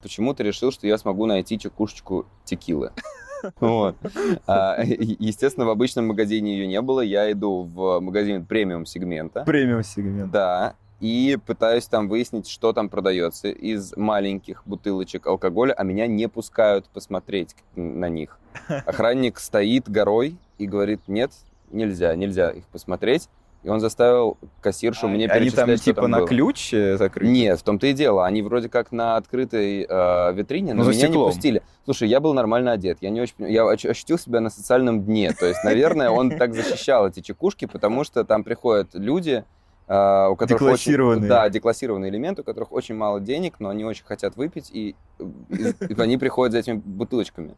почему-то решил, что я смогу найти чекушечку текилы. Вот. А, естественно, в обычном магазине ее не было. Я иду в магазин премиум сегмента. Премиум сегмент. Да. И пытаюсь там выяснить, что там продается из маленьких бутылочек алкоголя, а меня не пускают посмотреть на них. Охранник стоит горой и говорит, нет, нельзя, нельзя их посмотреть. И он заставил кассиршу а, мне перечислять, Они там типа там на было. ключ э, закрыты? Нет, в том-то и дело. Они вроде как на открытой э, витрине, но, но меня стеклом. не пустили. Слушай, я был нормально одет. Я не очень Я ощутил себя на социальном дне. То есть, наверное, он так защищал эти чекушки, потому что там приходят люди, э, у которых деклассированные. Очень, да, деклассированные элементы, у которых очень мало денег, но они очень хотят выпить, и, и, и они приходят за этими бутылочками.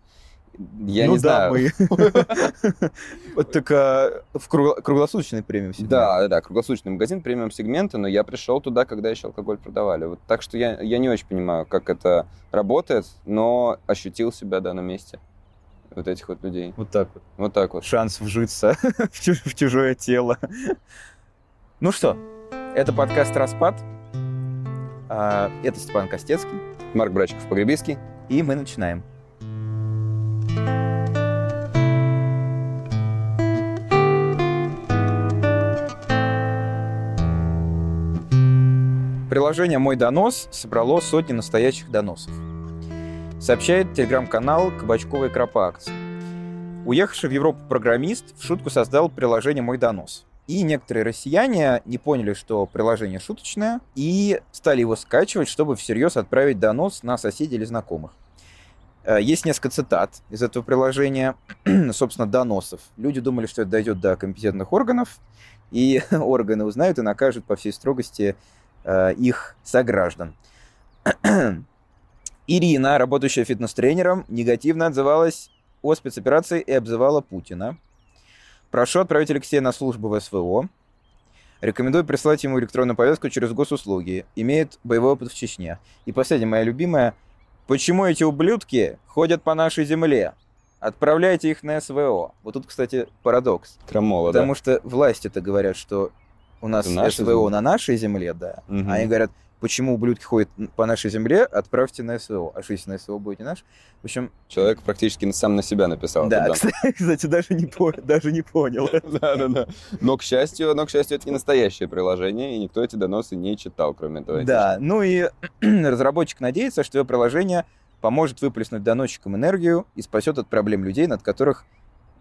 Я ну не да, знаю. мы. Вот только в круглосуточный премиум сегмент. Да, да, круглосуточный магазин премиум сегмента, но я пришел туда, когда еще алкоголь продавали. Вот, так что я, я не очень понимаю, как это работает, но ощутил себя, да, на месте вот этих вот людей. Вот так вот. Вот так вот. Шанс вжиться в чужое тело. Ну что, это подкаст «Распад». А, это Степан Костецкий. Марк Брачков-Погребиский. И мы начинаем. Приложение «Мой донос» собрало сотни настоящих доносов. Сообщает телеграм-канал «Кабачковая Кропа-акция». Уехавший в Европу программист в шутку создал приложение «Мой донос». И некоторые россияне не поняли, что приложение шуточное, и стали его скачивать, чтобы всерьез отправить донос на соседей или знакомых. Э, есть несколько цитат из этого приложения, собственно, доносов. Люди думали, что это дойдет до компетентных органов, и органы узнают и накажут по всей строгости Э, их сограждан. Ирина, работающая фитнес-тренером, негативно отзывалась о спецоперации и обзывала Путина. Прошу отправить Алексея на службу в СВО. Рекомендую прислать ему электронную повестку через госуслуги. Имеет боевой опыт в Чечне. И последняя моя любимая. Почему эти ублюдки ходят по нашей земле? Отправляйте их на СВО. Вот тут, кстати, парадокс. Крамола, Потому да? что власти это говорят, что у нас СВО земля? на нашей земле, да. Угу. Они говорят, почему ублюдки ходят по нашей земле, отправьте на СВО. А что если на СВО будете наш? В общем... Человек практически сам на себя написал. Да, кстати, даже не, по... даже не понял. да, да, да. Но, к счастью, но, к счастью, это не настоящее приложение, и никто эти доносы не читал, кроме этого. Да, ну и разработчик надеется, что его приложение поможет выплеснуть доносчикам энергию и спасет от проблем людей, над которых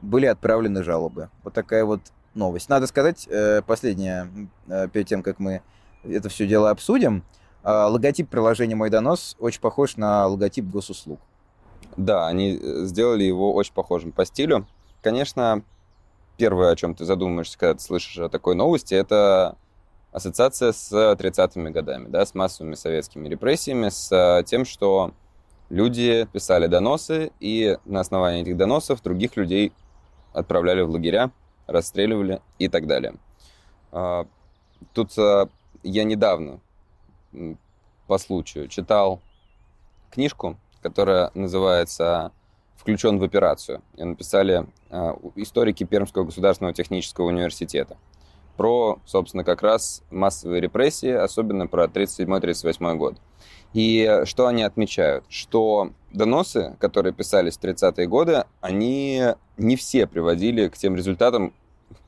были отправлены жалобы. Вот такая вот новость. Надо сказать, э, последнее, э, перед тем, как мы это все дело обсудим, э, логотип приложения «Мой донос» очень похож на логотип госуслуг. Да, они сделали его очень похожим по стилю. Конечно, первое, о чем ты задумаешься, когда ты слышишь о такой новости, это ассоциация с 30-ми годами, да, с массовыми советскими репрессиями, с тем, что люди писали доносы, и на основании этих доносов других людей отправляли в лагеря, расстреливали и так далее. А, тут а, я недавно по случаю читал книжку, которая называется «Включен в операцию». Ее написали а, историки Пермского государственного технического университета про, собственно, как раз массовые репрессии, особенно про 37-38 год. И что они отмечают? Что доносы, которые писались в 30-е годы, они не все приводили к тем результатам,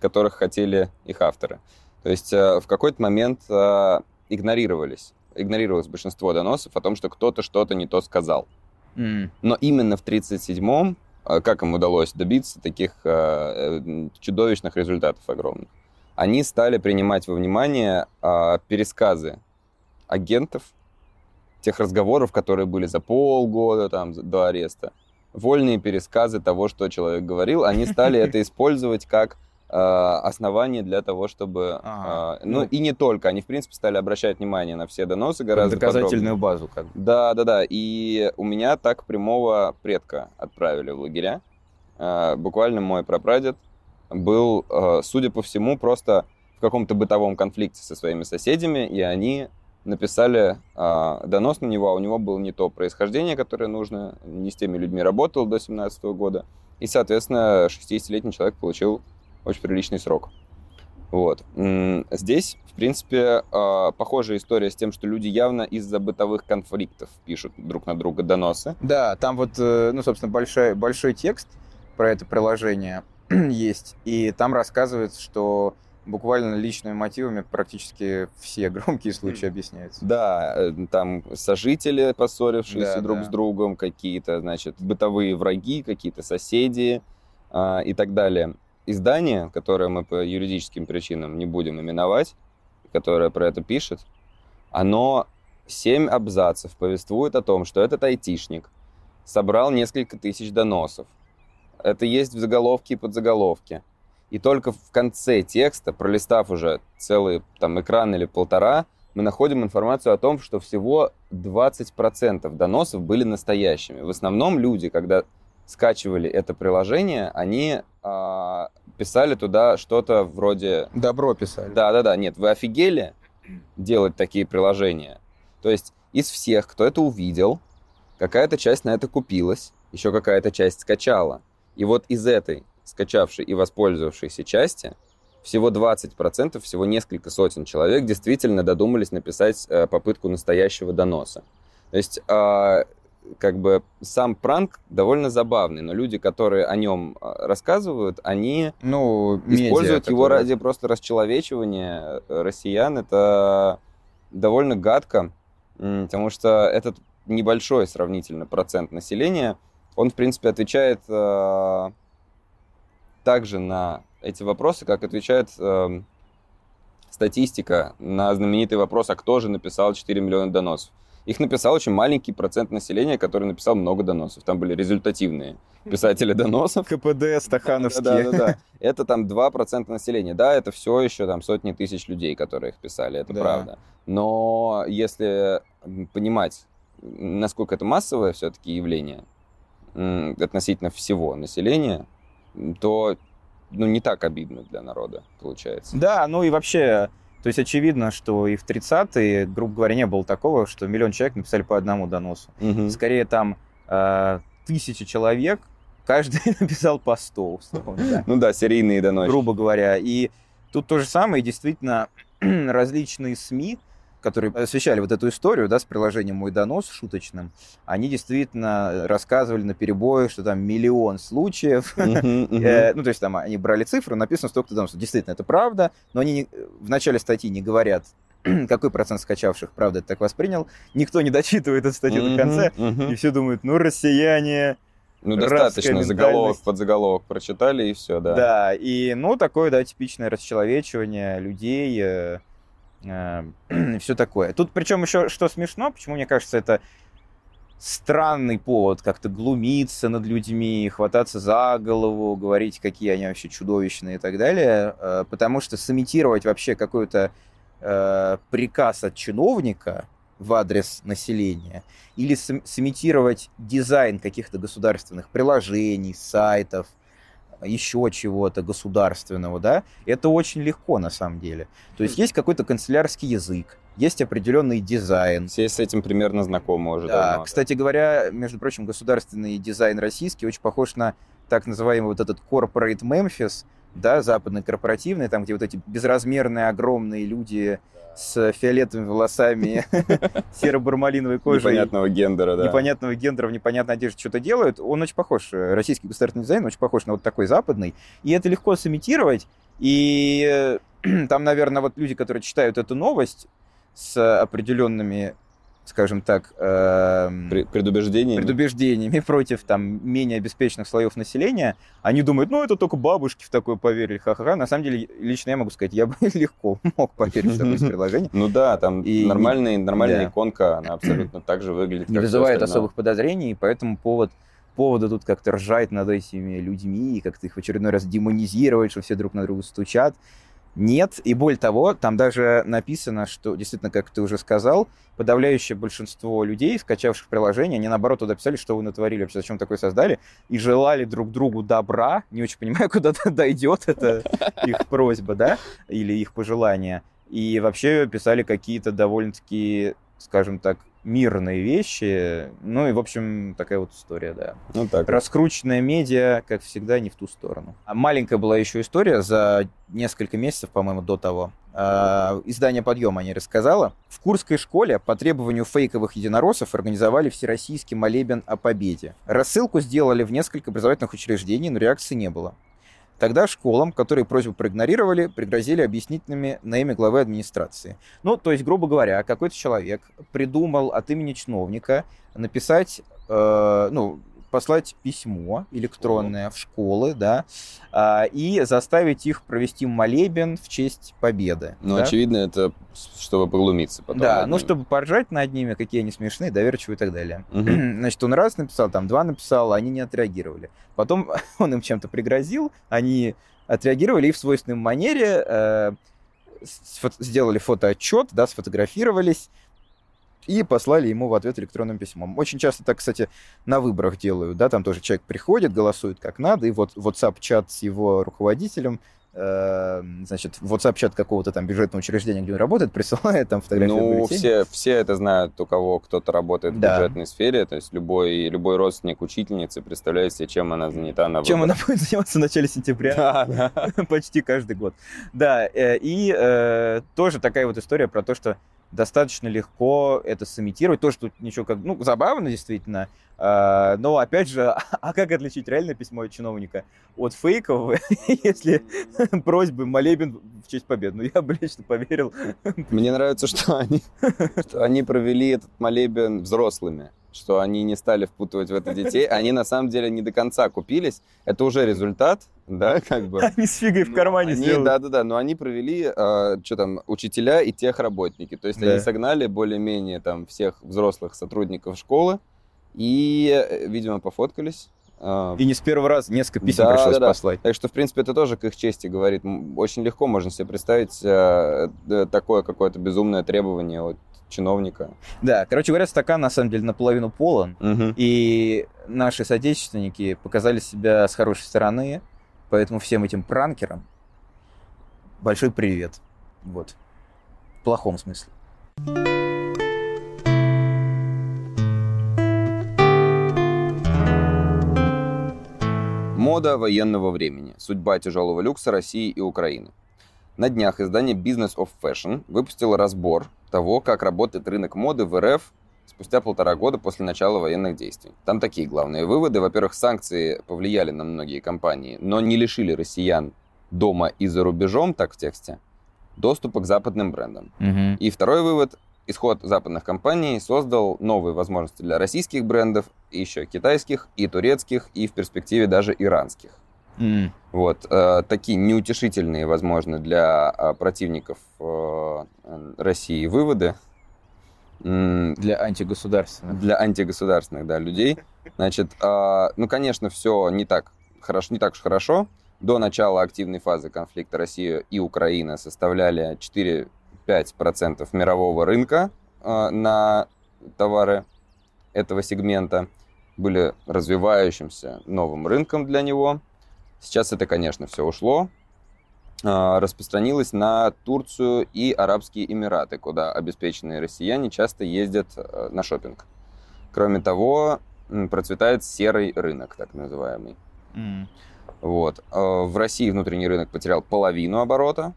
которых хотели их авторы. То есть э, в какой-то момент э, игнорировались, игнорировалось большинство доносов о том, что кто-то что-то не то сказал. Mm. Но именно в 1937-м, э, как им удалось добиться таких чудовищных результатов огромных, они стали принимать во внимание пересказы агентов, тех разговоров, которые были за полгода там, до ареста, вольные пересказы того, что человек говорил, они стали это использовать как Э, оснований для того, чтобы... Ага. Э, ну, ну, и не только. Они, в принципе, стали обращать внимание на все доносы гораздо Доказательную подробнее. базу. Как Да, да, да. И у меня так прямого предка отправили в лагеря. Э, буквально мой прапрадед был, судя по всему, просто в каком-то бытовом конфликте со своими соседями, и они написали э, донос на него, а у него было не то происхождение, которое нужно, не с теми людьми работал до 17 года, и, соответственно, 60-летний человек получил очень приличный срок. Вот. Здесь, в принципе, а, похожая история с тем, что люди явно из-за бытовых конфликтов пишут друг на друга доносы. Да, там вот, э, ну, собственно, большой, большой текст про это приложение есть, и там рассказывается, что буквально личными мотивами практически все громкие случаи объясняются. Да, э, там сожители, поссорившиеся да, друг да. с другом, какие-то, значит, бытовые враги, какие-то соседи э, и так далее. Издание, которое мы по юридическим причинам не будем именовать, которое про это пишет, оно семь абзацев повествует о том, что этот айтишник собрал несколько тысяч доносов. Это есть в заголовке и подзаголовке. И только в конце текста, пролистав уже целый там экран или полтора, мы находим информацию о том, что всего 20% доносов были настоящими. В основном люди, когда скачивали это приложение, они писали туда что-то вроде... Добро писали. Да-да-да, нет, вы офигели делать такие приложения? То есть из всех, кто это увидел, какая-то часть на это купилась, еще какая-то часть скачала. И вот из этой скачавшей и воспользовавшейся части, всего 20%, всего несколько сотен человек действительно додумались написать э, попытку настоящего доноса. То есть, э, как бы сам пранк довольно забавный, но люди, которые о нем а, рассказывают, они ну, используют медиа, его которые... ради просто расчеловечивания россиян. Это довольно гадко, потому что этот небольшой сравнительно процент населения, он, в принципе, отвечает э, также на эти вопросы, как отвечает э, статистика на знаменитый вопрос, а кто же написал 4 миллиона доносов. Их написал очень маленький процент населения, который написал много доносов. Там были результативные писатели доносов. КПД, стахановские. Да, да, да. Это там 2% населения. Да, это все еще там сотни тысяч людей, которые их писали, это да. правда. Но если понимать, насколько это массовое все-таки явление относительно всего населения, то ну, не так обидно для народа, получается. Да, ну и вообще, то есть очевидно, что и в 30-е, грубо говоря, не было такого, что миллион человек написали по одному доносу. Угу. Скорее там э, тысячи человек, каждый написал по 100, условно. Да. Ну да, серийные доносы. Грубо говоря. И тут то же самое, действительно, различные СМИ, которые освещали вот эту историю, да, с приложением «Мой донос» шуточным, они действительно рассказывали на перебои, что там миллион случаев. Э, ну, то есть там они брали цифру, написано столько-то доносов. Действительно, это правда, но они в начале статьи не говорят, какой процент скачавших, правда, это так воспринял. Никто не дочитывает эту статью до конца, и все думают, ну, россияне... Ну, достаточно заголовок, подзаголовок прочитали, и все, да. Да, и, ну, такое, да, типичное расчеловечивание людей, э, э, все такое. Тут причем еще что смешно, почему мне кажется, это странный повод как-то глумиться над людьми, хвататься за голову, говорить, какие они вообще чудовищные и так далее, э, потому что сымитировать вообще какой-то э, приказ от чиновника в адрес населения или сымитировать дизайн каких-то государственных приложений, сайтов – еще чего-то государственного, да, это очень легко на самом деле. То есть есть какой-то канцелярский язык, есть определенный дизайн. Все с этим примерно знакомы уже да, давно. Кстати говоря, между прочим, государственный дизайн российский очень похож на так называемый вот этот corporate Memphis, да, западный корпоративный, там, где вот эти безразмерные огромные люди с фиолетовыми волосами, серо-бармалиновой кожей. Непонятного гендера, да. Непонятного гендера в непонятной одежде что-то делают. Он очень похож, э, российский государственный дизайн очень похож на вот такой западный. И это легко сымитировать. И э, там, наверное, вот люди, которые читают эту новость с определенными скажем так, э, предубеждениями. предубеждениями против там менее обеспеченных слоев населения, они думают, ну это только бабушки в такое поверили, ха-ха-ха. На самом деле, лично я могу сказать, я бы легко мог поверить в такое приложение. Ну да, там и нормальная, нормальная иконка, она абсолютно так же выглядит. Не вызывает особых подозрений, поэтому повод повода тут как-то ржать над этими людьми, и как-то их в очередной раз демонизировать, что все друг на друга стучат. Нет, и более того, там даже написано, что, действительно, как ты уже сказал, подавляющее большинство людей, скачавших приложение, они, наоборот, туда писали, что вы натворили, вообще зачем такое создали, и желали друг другу добра. Не очень понимаю, куда дойдет эта их просьба, да, или их пожелание. И вообще писали какие-то довольно-таки, скажем так, мирные вещи. Ну и, в общем, такая вот история, да. Ну так. Раскрученная медиа, как всегда, не в ту сторону. А маленькая была еще история за несколько месяцев, по-моему, до того. Э, издание «Подъем» они рассказала. В Курской школе по требованию фейковых единороссов организовали всероссийский молебен о победе. Рассылку сделали в несколько образовательных учреждений, но реакции не было. Тогда школам, которые просьбу проигнорировали, пригрозили объяснительными на имя главы администрации. Ну, то есть, грубо говоря, какой-то человек придумал от имени чиновника написать, э, ну, послать письмо электронное в школы, да, а, и заставить их провести молебен в честь победы. Ну, да? очевидно, это чтобы поглумиться потом. Да, ну, чтобы поржать над ними, какие они смешные, доверчивые и так далее. Мгм. Значит, он раз написал, там два написал, они не отреагировали. Потом он им чем-то пригрозил, они отреагировали и в свойственной манере э, сделали фотоотчет, да, сфотографировались и послали ему в ответ электронным письмом. Очень часто так, кстати, на выборах делают, да, там тоже человек приходит, голосует как надо, и вот WhatsApp-чат с его руководителем, э, значит, WhatsApp-чат какого-то там бюджетного учреждения, где он работает, присылает там фотографию Ну, все, все это знают, у кого кто-то работает Да. в бюджетной сфере. То есть любой, любой родственник учительницы представляет себе, чем она занята на Чем она выборах. будет заниматься в начале сентября? Да, да. почти каждый год. Да, э, и э, тоже такая вот история про то, что достаточно легко это сымитировать. Тоже тут ничего как... Ну, забавно, действительно. А, но, опять же, а как отличить реальное письмо от чиновника от фейкового, если просьбы молебен в честь победы? Ну, я бы лично поверил. Мне нравится, что они, что они провели этот молебен взрослыми, что они не стали впутывать в это детей. Они на самом деле не до конца купились. Это уже результат, да, как бы. Они с фигой в кармане Они- сделали. Да-да-да, но они провели, что там, учителя и техработники. То есть Да. они согнали более-менее там всех взрослых сотрудников школы и, э, видимо, пофоткались. А, И не с первого раза несколько писем Да, пришлось да, да. послать. Так что, в принципе, это тоже к их чести говорит. Очень легко можно себе представить э, э, такое какое-то безумное требование от чиновника. Да, короче говоря, стакан на самом деле наполовину полон. Мгм. И наши соотечественники показали себя с хорошей стороны, поэтому всем этим пранкерам большой привет. Вот. В плохом смысле. Мода военного времени. Судьба тяжелого люкса России и Украины. На днях издание Business of Fashion выпустило разбор того, как работает рынок моды в РФ спустя полтора года после начала военных действий. Там такие главные выводы. Во-первых, санкции повлияли на многие компании, но не лишили россиян дома и за рубежом, так в тексте, доступа к западным брендам. И второй вывод. Исход западных компаний создал новые возможности для российских брендов, и еще китайских, и турецких, и в перспективе даже иранских. М. Вот. э, такие неутешительные, возможно, для э, противников э, России выводы. Для антигосударственных. для антигосударственных да, людей. Значит, э, ну, конечно, все не так хорошо, не так уж хорошо. До начала активной фазы конфликта Россия и Украина составляли 4-5% мирового рынка э, на товары этого сегмента. Были развивающимся новым рынком для него. Сейчас это, конечно, все ушло. Э, Распространилось на Турцию и Арабские Эмираты, куда обеспеченные россияне часто ездят э, на шопинг. Кроме того, процветает серый рынок, так называемый. М. Вот. Э, В России внутренний рынок потерял половину оборота.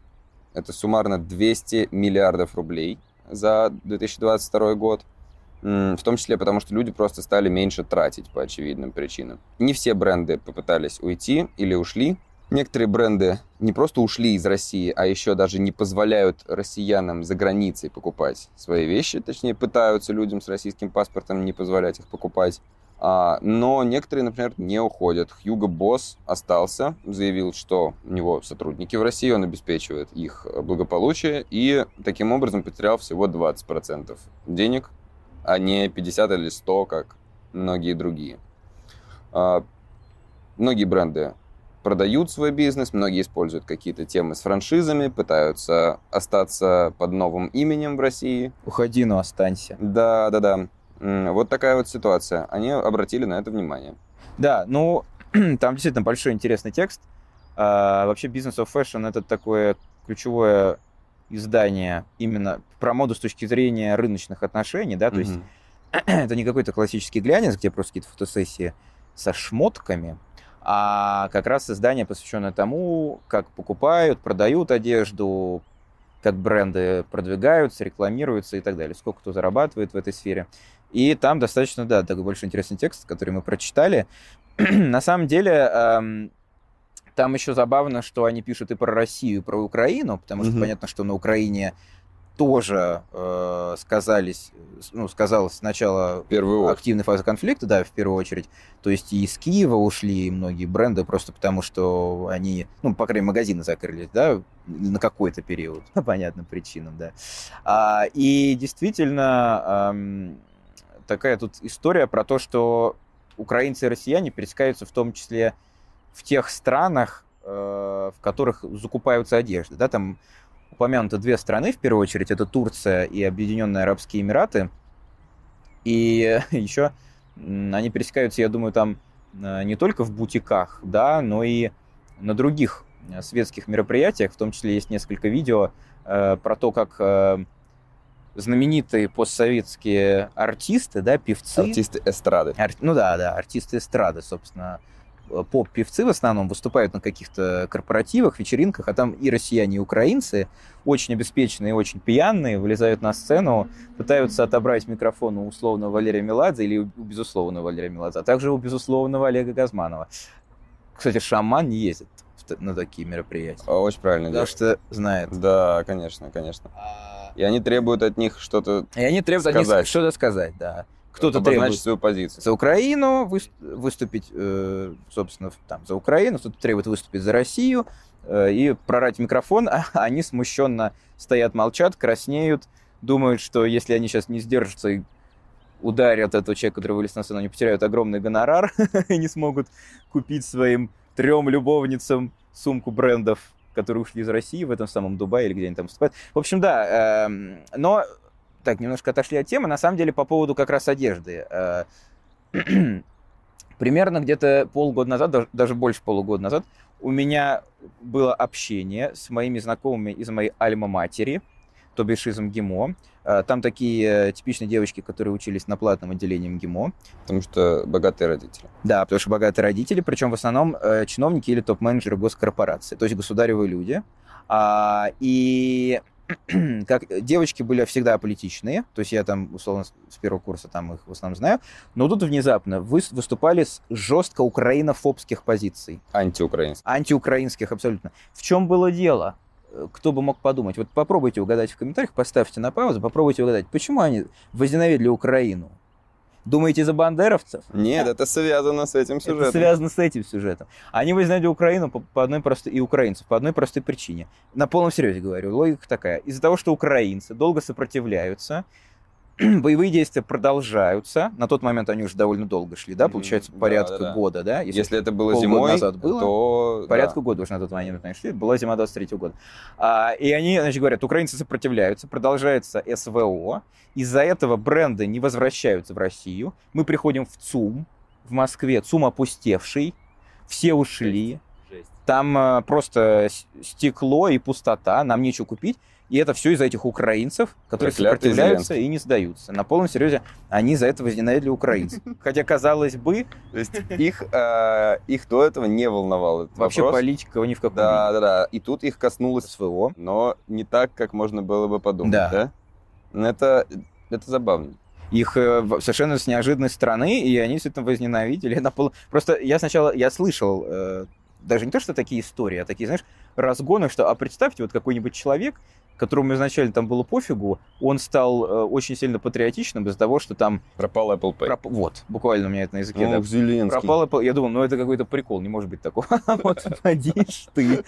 Это суммарно 200 миллиардов рублей за 2022 год. В том числе потому, что люди просто стали меньше тратить по очевидным причинам. Не все бренды попытались уйти или ушли. Некоторые бренды не просто ушли из России, а еще даже не позволяют россиянам за границей покупать свои вещи. Точнее, пытаются людям с российским паспортом не позволять их покупать. А, но некоторые, например, не уходят. Хьюго Босс остался, заявил, что у него сотрудники в России, он обеспечивает их благополучие, и таким образом потерял всего 20% денег, а не 50 или 100, как многие другие. А, многие бренды продают свой бизнес, многие используют какие-то темы с франшизами, пытаются остаться под новым именем в России. Уходи, но останься. Да, да, да. Вот такая вот ситуация. Они обратили на это внимание. Да, ну, там действительно большой интересный текст. А, вообще, Business of Fashion — это такое ключевое издание именно про моду с точки зрения рыночных отношений, да, то есть Мгм. это не какой-то классический глянец, где просто какие-то фотосессии со шмотками, а как раз издание, посвященное тому, как покупают, продают одежду, как бренды продвигаются, рекламируются и так далее, сколько кто зарабатывает в этой сфере. И там достаточно, да, такой больше интересный текст, который мы прочитали. На самом деле, эм, там еще забавно, что они пишут и про Россию, и про Украину, потому что mm-hmm. понятно, что на Украине тоже э, сказались, ну, сказалось сначала активной фазы конфликта, да, в первую очередь. То есть и из Киева ушли многие бренды просто потому, что они, ну, по крайней мере, магазины закрылись, да, на какой-то период, по понятным причинам, да. А, и действительно, эм, такая тут история про то, что украинцы и россияне пересекаются в том числе в тех странах, э, в которых закупаются одежды. Да, там упомянуты две страны, в первую очередь, это Турция и Объединенные Арабские Эмираты. И еще они пересекаются, я думаю, там э, не только в бутиках, да, но и на других э, светских мероприятиях, в том числе есть несколько видео э, про то, как э, знаменитые постсоветские артисты, да, певцы. Артисты эстрады. Ар... Ну да, да, артисты эстрады, собственно, поп-певцы в основном выступают на каких-то корпоративах, вечеринках, а там и россияне, и украинцы, очень обеспеченные, очень пьяные, вылезают на сцену, пытаются отобрать микрофон у условного Валерия Меладзе или у безусловного Валерия Меладзе, а также у безусловного Олега Газманова. Кстати, шаман не ездит на такие мероприятия. Очень правильно. Потому что знает. Да, конечно, конечно. А и они требуют от них что-то И они требуют сказать. от них что-то сказать, да кто-то требует свою позицию. за Украину выступить, э, собственно, там, за Украину, кто-то требует выступить за Россию э, и прорать микрофон, а они смущенно стоят, молчат, краснеют, думают, что если они сейчас не сдержатся и ударят этого человека, который вылез на сцену, они потеряют огромный гонорар и не смогут купить своим трем любовницам сумку брендов, которые ушли из России в этом самом Дубае или где они там выступают. В общем, да, э, но так, немножко отошли от темы. На самом деле, по поводу как раз одежды. Э, примерно где-то полгода назад, даже больше полугода назад, у меня было общение с моими знакомыми из моей альма-матери, то бишь из МГИМО. Э, там такие типичные девочки, которые учились на платном отделении МГИМО. Потому что богатые родители. Да, потому что богатые родители, причем в основном э, чиновники или топ-менеджеры госкорпорации, то есть государевые люди. А, и как девочки были всегда аполитичные, то есть я там, условно, с первого курса там их в основном знаю, но тут внезапно вы, выступали с жестко украинофобских позиций. Антиукраинских. Антиукраинских, абсолютно. В чем было дело? Э, кто бы мог подумать? Вот попробуйте угадать в комментариях, поставьте на паузу, попробуйте угадать, почему они возненавидели Украину? Думаете, за бандеровцев? Нет, это связано с этим сюжетом. Это связано с этим сюжетом. Они возненавидели Украину по, по одной простой, и украинцев по одной простой причине. На полном серьезе говорю, логика такая. Из-за того, что украинцы долго сопротивляются, боевые действия продолжаются. На тот момент они уже довольно долго шли, да, получается, порядка да, да, года, да? Если, Если это было зимой, назад было, то... Порядка да. года уже на тот момент они шли. Была зима 23 -го года. А, и они, значит, говорят, украинцы сопротивляются, продолжается СВО. Из-за этого бренды не возвращаются в Россию. Мы приходим в ЦУМ в Москве. ЦУМ опустевший. Все ушли. Там а, просто стекло и пустота. Нам нечего купить. И это все из-за этих украинцев, которые Проклятый сопротивляются Зеленский. и не сдаются. На полном серьезе они за это возненавидели украинцев. Хотя, казалось бы... То есть их, э, их до этого не волновал этот Вообще вопрос. политика ни в каком Да, да, да. И тут их коснулось СВО, но не так, как можно было бы подумать, да? да? Это, это забавно их э, совершенно с неожиданной стороны, и они действительно возненавидели. Просто я сначала, я слышал, э, даже не то, что такие истории, а такие, знаешь, разгоны, что, а представьте, вот какой-нибудь человек которому изначально там было пофигу, он стал э, очень сильно патриотичным из-за того, что там... Пропал Apple Pay. Проп... Вот, буквально у меня это на языке. Ну, да. Зеленский. Пропал Apple... Я думал, ну это какой-то прикол, не может быть такого. Вот, подишь ты.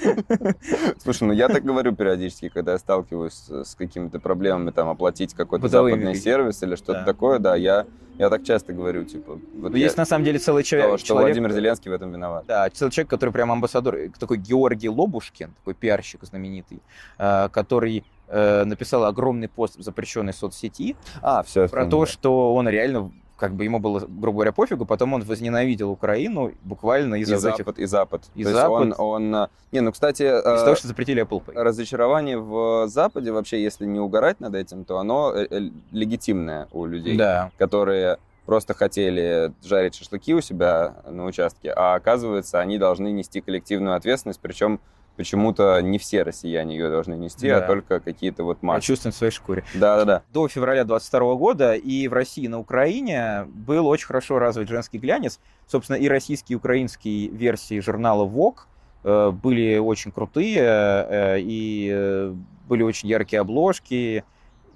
Слушай, ну я так говорю периодически, когда я сталкиваюсь с какими-то проблемами, там, оплатить какой-то западный сервис или что-то такое, да, я я так часто говорю, типа... Вот ну, есть на самом деле целый человек... Что, что Владимир Зеленский в этом виноват. Да, целый человек, который прям амбассадор, такой Георгий Лобушкин, такой пиарщик знаменитый, э, который э, написал огромный пост в запрещенной соцсети а, все, про то, что он реально как бы ему было, грубо говоря, пофигу, потом он возненавидел Украину буквально из-за и этих... Запад, и Запад. И То Запад. есть он, он... Не, ну, кстати, Из-за э, того, что запретили Apple Pay. разочарование в Западе, вообще, если не угорать над этим, то оно э, э, легитимное у людей, Да. которые просто хотели жарить шашлыки у себя на участке, а оказывается, они должны нести коллективную ответственность, причем почему-то не все россияне ее должны нести, Да. а только какие-то вот массы. чувствую в своей шкуре. Да-да-да. До февраля 22 года и в России, и на Украине был очень хорошо развит женский глянец. Собственно, и российские, и украинские версии журнала Vogue э, были очень крутые, э, и э, были очень яркие обложки,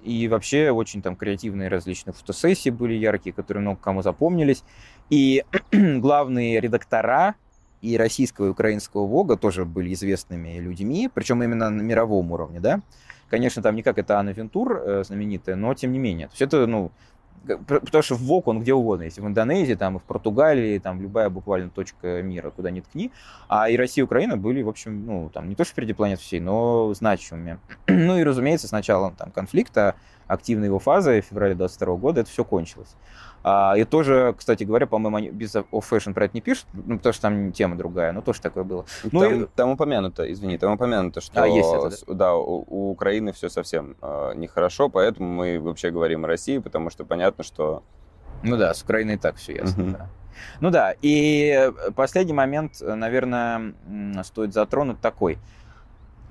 и вообще очень там креативные различные фотосессии были яркие, которые много кому запомнились. И главные редактора и российского, и украинского Вога тоже были известными людьми, причем именно на мировом уровне, да. Конечно, там не как это Анна Вентур э, знаменитая, но тем не менее. То есть это, ну, потому что ВОК, он где угодно есть, и в Индонезии, там, и в Португалии, там, любая буквально точка мира, куда ни ткни. А и Россия и Украина были, в общем, ну, там, не то что впереди планет всей, но значимыми. ну и, разумеется, с началом там конфликта, активной его фазы в феврале 22 года это все кончилось. А, и тоже, кстати говоря, по-моему, они без Off Fashion про это не пишут, ну, потому что там тема другая, но тоже такое было. Ну там, и- там упомянуто, извини, там упомянуто, что А, есть это, да? да, у, у Украины все совсем э, нехорошо, поэтому мы вообще говорим о России, потому что понятно, что Ну да, с Украиной и так все ясно. Мгм. да. Ну да, и последний момент, наверное, м, стоит затронуть такой.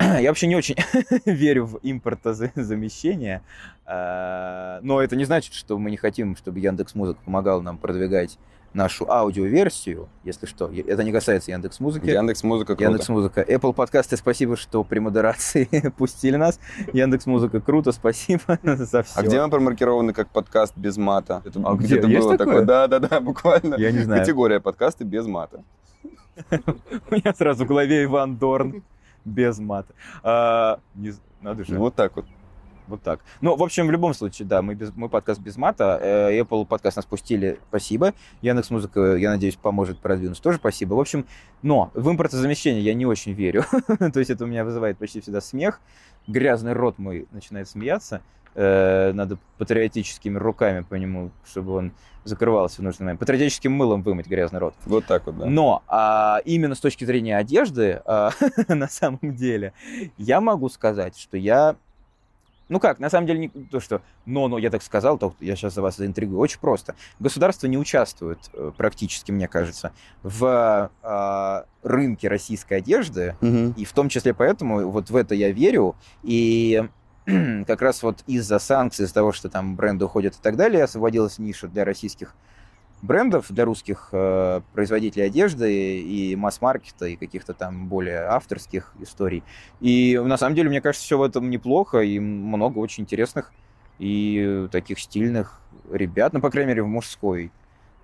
Я вообще не очень верю в импортозамещение, э, но это не значит, что мы не хотим, чтобы Яндекс Музыка помогал нам продвигать нашу аудиоверсию, если что. Это не касается Яндекс Музыки. Яндекс Музыка круто. Яндекс Музыка. Apple подкасты, спасибо, что при модерации пустили нас. Яндекс Музыка, круто, спасибо за все. А где мы промаркированы как подкаст без мата? Это А где? Есть было такое? Да, да, да, буквально. Я не знаю. Категория подкасты без мата. У меня сразу в голове Иван Дорн без мата. А, не надо же. Вот так вот. Вот так. Ну, в общем, в любом случае, да, мы, без, мы подкаст без мата. Э, Apple подкаст нас пустили, спасибо. Яндекс Музыка, я надеюсь, поможет продвинуться, тоже спасибо. В общем, но в импортозамещение я не очень верю. То есть это у меня вызывает почти всегда смех. Грязный рот мой начинает смеяться. Э, Надо патриотическими руками по нему, чтобы он закрывался в нужный момент. Патриотическим мылом вымыть грязный рот. Вот так вот, да. Но а, именно с точки зрения одежды, а, на самом деле, я могу сказать, что я... Ну как, на самом деле, не то, что но, но я так сказал, то я сейчас за вас заинтригую. Очень просто. Государство не участвует э, практически, мне кажется, в а, рынке российской одежды, Мгм. и в том числе поэтому вот в это я верю. И как раз вот из-за санкций, из-за того, что там бренды уходят и так далее, освободилась ниша для российских брендов, для русских э, производителей одежды и масс-маркета, и каких-то там более авторских историй. И на самом деле, мне кажется, все в этом неплохо, и много очень интересных и таких стильных ребят, ну, по крайней мере, в мужской,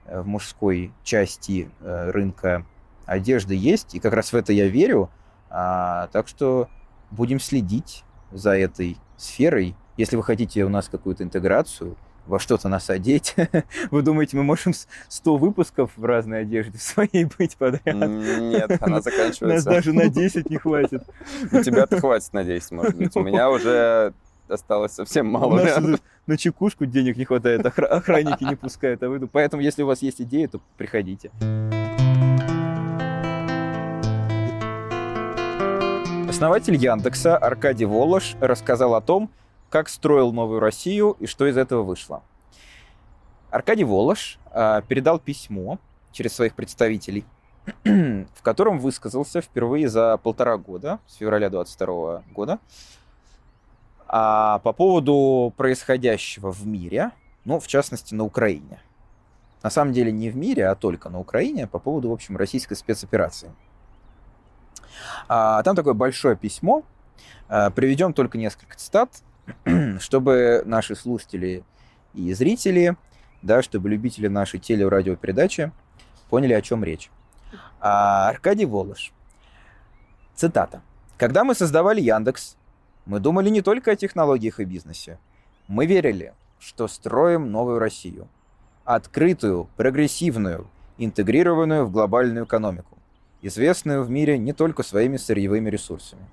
э, в мужской части э, рынка одежды есть, и как раз в это я верю. А, так что будем следить за этой сферой. Если вы хотите у нас какую-то интеграцию, во что-то нас одеть, вы думаете, мы можем с- 100 выпусков в разной одежде своей быть подряд? Нет, она Нас заканчивается. даже на 10 не хватит. У тебя-то хватит на 10, может быть. У меня уже осталось совсем мало. нас на чекушку денег не хватает, охра- охранники не пускают, а вы... ду- Поэтому, если у вас есть идеи, то приходите. Основатель Яндекса Аркадий Волош рассказал о том, как строил новую Россию и что из этого вышло. Аркадий Волош а, передал письмо через своих представителей, в котором высказался впервые за полтора года, с февраля 22 года, а по поводу происходящего в мире, ну, в частности, на Украине. На самом деле не в мире, а только на Украине по поводу, в общем, российской спецоперации. А, там такое большое письмо. А, приведем только несколько цитат, чтобы наши слушатели и зрители, да, чтобы любители нашей телерадиопередачи поняли, о чем речь. А, Аркадий Волош. Цитата. «Когда мы создавали Яндекс, мы думали не только о технологиях и бизнесе. Мы верили, что строим новую Россию. Открытую, прогрессивную, интегрированную в глобальную экономику, известную в мире не только своими сырьевыми ресурсами.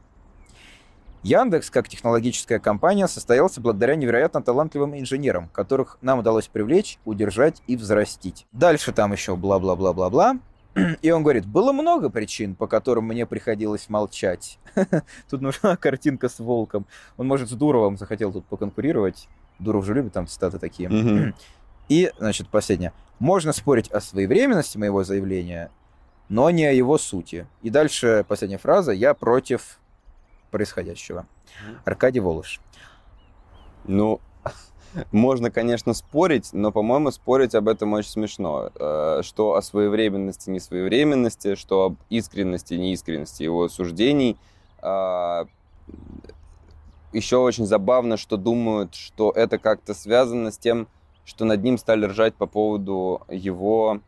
Яндекс, как технологическая компания, состоялся благодаря невероятно талантливым инженерам, которых нам удалось привлечь, удержать и взрастить. Дальше там еще бла-бла-бла-бла-бла. И он говорит, было много причин, по которым мне приходилось молчать. Тут нужна картинка с волком. Он, может, с Дуровым захотел тут поконкурировать. Дуров же любит там цитаты такие. И, значит, последнее. Можно спорить о своевременности моего заявления, но не о его сути. И дальше последняя фраза. Я против происходящего. Аркадий Волош. Ну, можно, конечно, спорить, но, по-моему, спорить об этом очень смешно. Э, что о своевременности, несвоевременности, что об искренности, неискренности его суждений. А, Еще очень забавно, что думают, что это как-то связано с тем, что над ним стали ржать по поводу его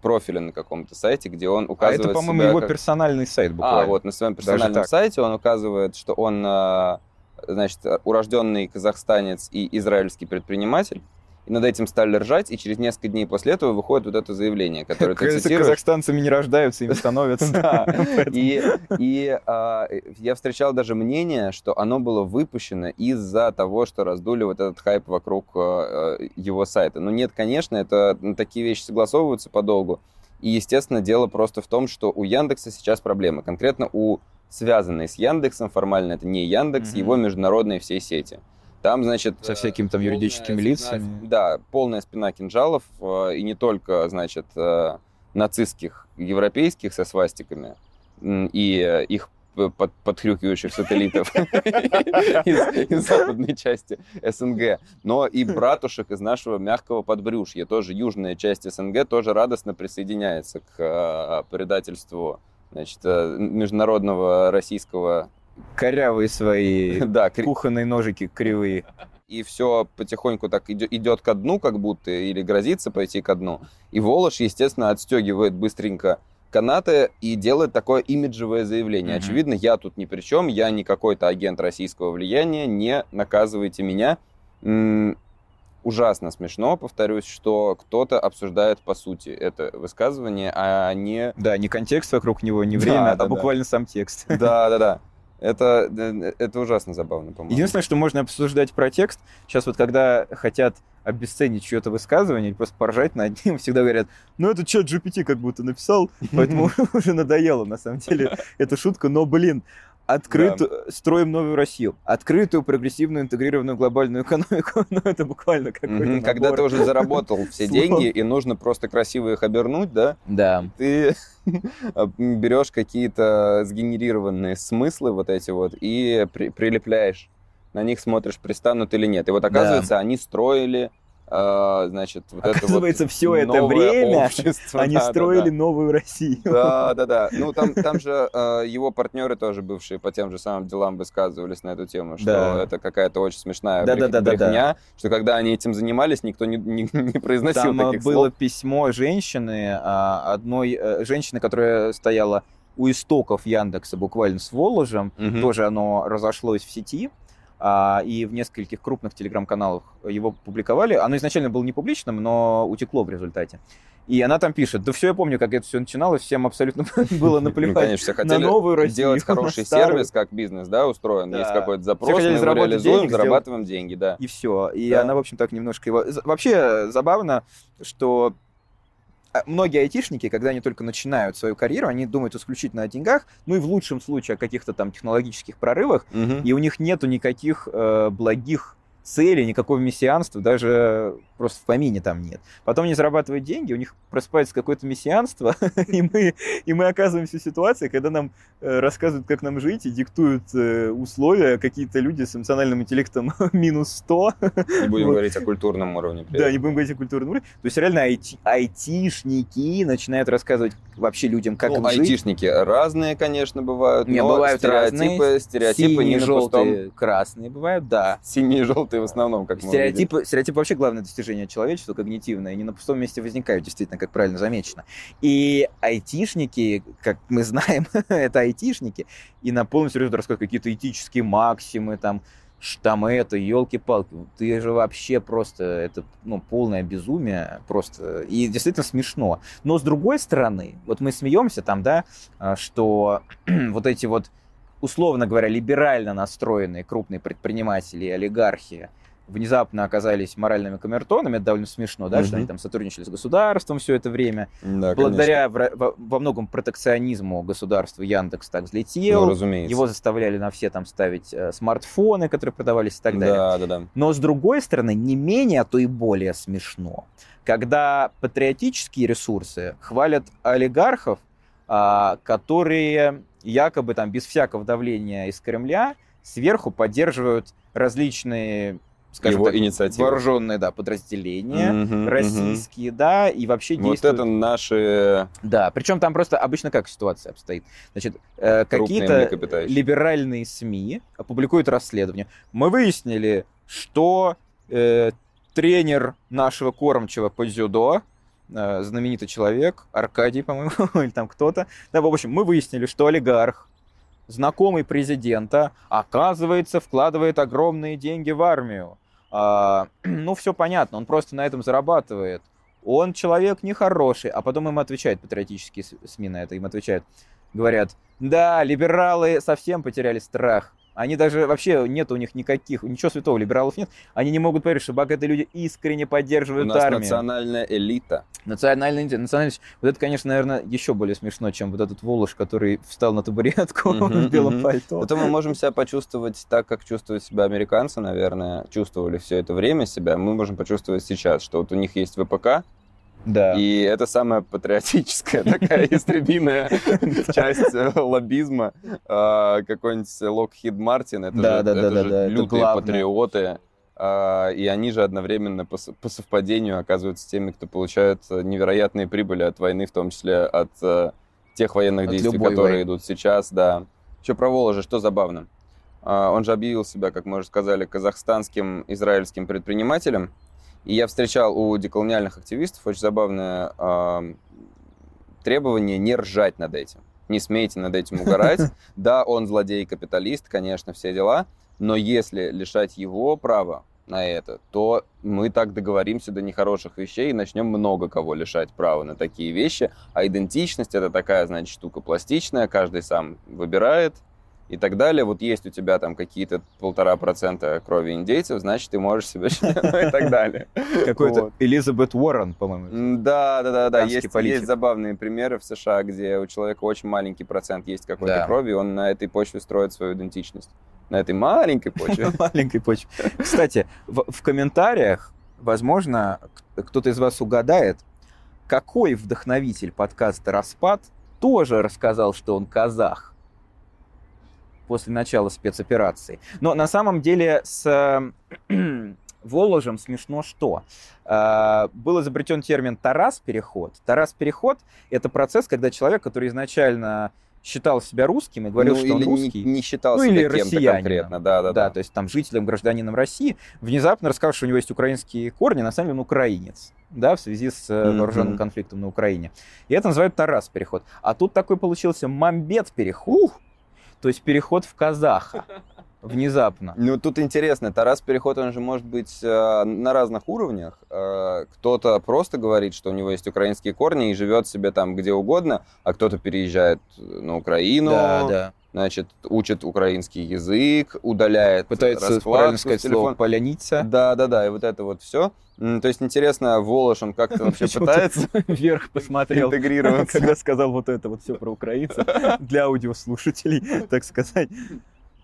профиля на каком-то сайте, где он указывает А это, по-моему, его как... персональный сайт буквально. А, вот, на своем персональном сайте он указывает, что он, а, значит, урожденный казахстанец и израильский предприниматель. И над этим стали ржать, и через несколько дней после этого выходит вот это заявление, которое ты цитируешь. казахстанцами не рождаются, им становятся. Да. И, и а, я встречал даже мнение, что оно было выпущено из-за того, что раздули вот этот хайп вокруг а, а, его сайта. Но нет, конечно, это ну, такие вещи согласовываются подолгу. И, естественно, дело просто в том, что у Яндекса сейчас проблемы. Конкретно у связанной с Яндексом, формально это не Яндекс, Мгм. его международные всей сети. Там, значит... Со всякими там юридическими спина- лицами. Да, полная спина кинжалов, э, и не только, значит, э, нацистских, европейских со свастиками, и э, их под- подхрюкивающих сателлитов из из западной части СНГ, но и братушек из нашего мягкого подбрюшья, тоже южная часть СНГ, тоже радостно присоединяется к предательству значит, международного российского Корявые свои да, кри- кухонные ножики кривые. и все потихоньку так идет ко дну, как будто, или грозится пойти ко дну. И Волош, естественно, отстегивает быстренько канаты и делает такое имиджевое заявление. Мгм. Очевидно, я тут ни при чем, я не какой-то агент российского влияния, не наказывайте меня. М, Ужасно смешно, повторюсь, что кто-то обсуждает по сути это высказывание, а не... Да, не контекст вокруг него, не Да, время, да, а да. буквально сам текст. Да-да-да. Это, э, это ужасно забавно, по-моему. Единственное, что можно обсуждать про текст, сейчас вот когда хотят обесценить чье-то высказывание или просто поржать над ним, всегда говорят, ну это чат GPT как будто написал, поэтому уже надоело на самом деле эта шутка, но, блин, открытую, строим новую Россию, открытую, прогрессивную, интегрированную глобальную экономику, ну это буквально какой-то Мгм, Когда ты уже заработал все деньги, и нужно просто красиво их обернуть, да, Да. ты берешь какие-то сгенерированные смыслы вот эти вот и при- прилепляешь. На них смотришь, пристанут или нет. И вот оказывается, они строили, значит, вот это вот Оказывается, все это время общество. они Да, да, строили да. новую Россию. Да, да, да. Ну, там, там же э, его партнеры тоже бывшие по тем же самым делам высказывались на эту тему, что Да. это какая-то очень смешная Да, да, брех- да, да, да. брехня, что когда они этим занимались, никто не, не- не произносил Там а, таких было слов. письмо женщины, а, одной э, женщины, которая стояла у истоков Яндекса, буквально с Воложем. Мгм. Тоже оно разошлось в сети. А, и в нескольких крупных телеграм-каналах его публиковали. Оно изначально было не публичным, но утекло в результате. И она там пишет, да все, я помню, как это все начиналось, всем абсолютно было Ну, наплевать конечно, все на хотели новую Россию, делать хороший сервис, как бизнес, да, устроен. Да. Есть какой-то Все запрос, мы хотели его реализуем, денег, зарабатываем деньги, да. и все. И Да. она, в общем, так немножко его... Вообще забавно, что многие айтишники, когда они только начинают свою карьеру, они думают исключительно о деньгах, ну и в лучшем случае о каких-то там технологических прорывах, Мгм. и у них нету никаких э, благих целей, никакого мессианства, даже просто в помине там нет. Потом они зарабатывают деньги, у них просыпается какое-то мессианство, и мы, и мы оказываемся в ситуации, когда нам э, рассказывают, как нам жить, и диктуют э, условия какие-то люди с эмоциональным интеллектом минус 100. Не будем Вот. говорить о культурном уровне. Да, не будем говорить о культурном уровне. То есть реально айти- айтишники начинают рассказывать вообще людям, как Ну, им жить. айтишники разные, конечно, бывают, Не, но бывают стереотипы, разные. стереотипы не Синие, пустом. желтые, красные бывают, да. Синие и желтые в основном, как мы увидели. Стереотипы, стереотипы вообще главное достижение человечества, когнитивное, не на пустом месте возникают, действительно, как правильно замечено. И айтишники, как мы знаем, это айтишники, и на полном серьезе рассказывают какие-то этические максимы, там, там это, елки-палки, ты же вообще просто, это, ну, полное безумие, просто, и действительно смешно. Но с другой стороны, вот мы смеемся там, да, а, что вот эти вот условно говоря, либерально настроенные крупные предприниматели и олигархи внезапно оказались моральными камертонами, это довольно смешно, да, Мгм. что они там сотрудничали с государством все это время. Да, Благодаря в- во, во многом протекционизму государства Яндекс так конечно. взлетел. Ну, разумеется. Его заставляли на все там ставить э, смартфоны, которые продавались и так далее. Да, да, да. Но с другой стороны, не менее, а то и более смешно, когда патриотические ресурсы хвалят олигархов, а, которые якобы там без всякого давления из Кремля сверху поддерживают различные, скажем Его так, инициатива. вооруженные да, подразделения. Мгм. Российские, да, и вообще Вот действуют... это наши Да, причем там просто обычно как ситуация обстоит. Значит, э, какие-то либеральные СМИ опубликуют расследование. Мы выяснили, что э, тренер нашего кормчего по дзюдо, знаменитый человек, Аркадий, по-моему, или там кто-то. Да, в общем, мы выяснили, что олигарх, знакомый президента, оказывается, вкладывает огромные деньги в армию. А, ну, все понятно, он просто на этом зарабатывает. Он человек нехороший. А потом им отвечают, патриотические СМИ на это им отвечают. Говорят, да, либералы совсем потеряли страх. Они даже вообще нет у них никаких, ничего святого, либералов нет. Они не могут поверить, что богатые люди искренне У поддерживают нас армию. национальная элита. Национальная идея, национальность. Вот это, конечно, наверное, еще более смешно, чем вот этот Волош, который встал на табуретку Мгм, в белом мгм. пальто. Зато мы можем себя почувствовать так, как чувствуют себя американцы, наверное, чувствовали все это время себя. Мы можем почувствовать сейчас, что вот у них есть ВПК, Да. и это самая патриотическая такая истребиная часть э, лоббизма. А, Какой-нибудь Локхид Мартин, это же лютые патриоты. И они же одновременно по совпадению оказываются теми, кто получает э, невероятные прибыли от войны, в том числе от э, тех военных действий, которые идут сейчас, да. Еще про Воложа, что забавно. А, Он же объявил себя, как мы уже сказали, казахстанским израильским предпринимателем. И я встречал у деколониальных активистов очень забавное а, требование не ржать над этим. Не смейте над этим угорать. Да, он злодей, капиталист, конечно, все дела. Но если лишать его права на это, то мы так договоримся до нехороших вещей и начнем много кого лишать права на такие вещи. А идентичность это такая, значит, штука пластичная, каждый сам выбирает и так далее. Вот есть у тебя там какие-то полтора процента крови индейцев, значит, ты можешь себе ну и так далее. Какой-то. Элизабет Уоррен, по-моему. Да, да, да, да. Есть, забавные примеры в США, где у человека очень маленький процент есть какой-то крови, и он на этой почве строит свою идентичность. На этой маленькой почве. маленькой почве. Кстати, в, комментариях, возможно, кто-то из вас угадает, какой вдохновитель подкаста «Распад» тоже рассказал, что он казах после начала спецоперации. Но на самом деле с Воложем смешно что. Э, Был изобретен термин «Тарас-переход». «Тарас-переход» — это процесс, когда человек, который изначально считал себя русским и говорил, Ну, что он или не- русский, не считал ну, себя или россиянином. конкретно. Да, да, да, да. то есть там жителем, гражданином России, внезапно рассказал, что у него есть украинские корни, на самом деле он украинец, да, в связи с Мгм. вооруженным конфликтом на Украине. И это называют Тарас переход. А тут такой получился Мамбет переход, то есть переход в казаха внезапно. Ну, тут интересно, Тарас Переход, он же может быть э, на разных уровнях. Э, кто-то просто говорит, что у него есть украинские корни и живет себе там где угодно, а кто-то переезжает на Украину, да, да. значит, учит украинский язык, удаляет Пытается правильно сказать слово. «поляница». Да, да, да, и вот это вот все. То есть интересно, Волош, он как-то вообще пытается Вверх посмотрел, интегрироваться. когда сказал вот это вот все про украинцев для аудиослушателей, так сказать.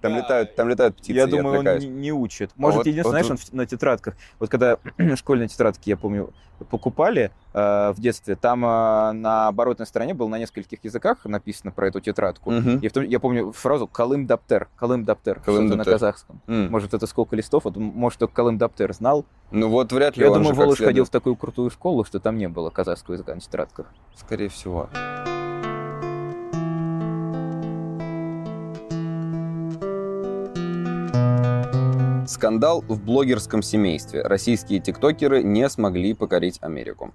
Там летают, там летают птицы, Я я думаю, он отвлекаюсь. не, не учит. Может, вот- единственное, вот знаешь, он в- на тетрадках. Вот когда школьные тетрадки, я помню, покупали э, в детстве, там э, на оборотной стороне было на нескольких языках написано про эту тетрадку. Мгм. И в том- я помню фразу «Колым Даптер», «Колым Даптер», Колым что-то на Даптер. казахском. М. Может, это сколько листов, вот, может, только Колым Даптер знал. Ну вот вряд ли Я он думаю, Волош ходил в такую крутую школу, что там не было казахского языка на тетрадках. Скорее всего. Скандал в блогерском семействе. Российские тиктокеры не смогли покорить Америку.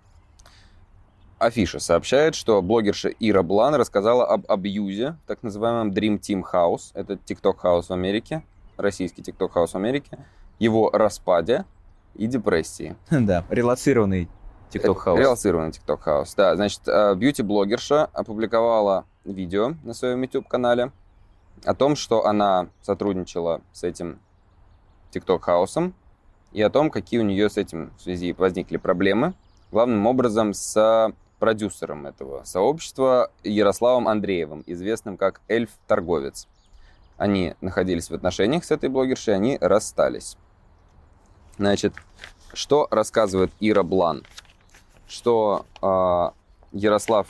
Афиша сообщает, что блогерша Ира Блан рассказала об абьюзе, так называемом Dream Team House, это TikTok House в Америке, российский TikTok House в Америке, его распаде и депрессии. Да, релацированный TikTok хаус. Релацированный TikTok House. Да, значит, э, бьюти-блогерша опубликовала видео на своем YouTube-канале, о том, что она сотрудничала с этим TikTok хаусом и о том, какие у нее с этим в связи возникли проблемы. Главным образом с продюсером этого сообщества Ярославом Андреевым, известным как Эльф-торговец. Они находились в отношениях с этой блогершей, они расстались. Значит, что рассказывает Ира Блан? Что э, Ярослав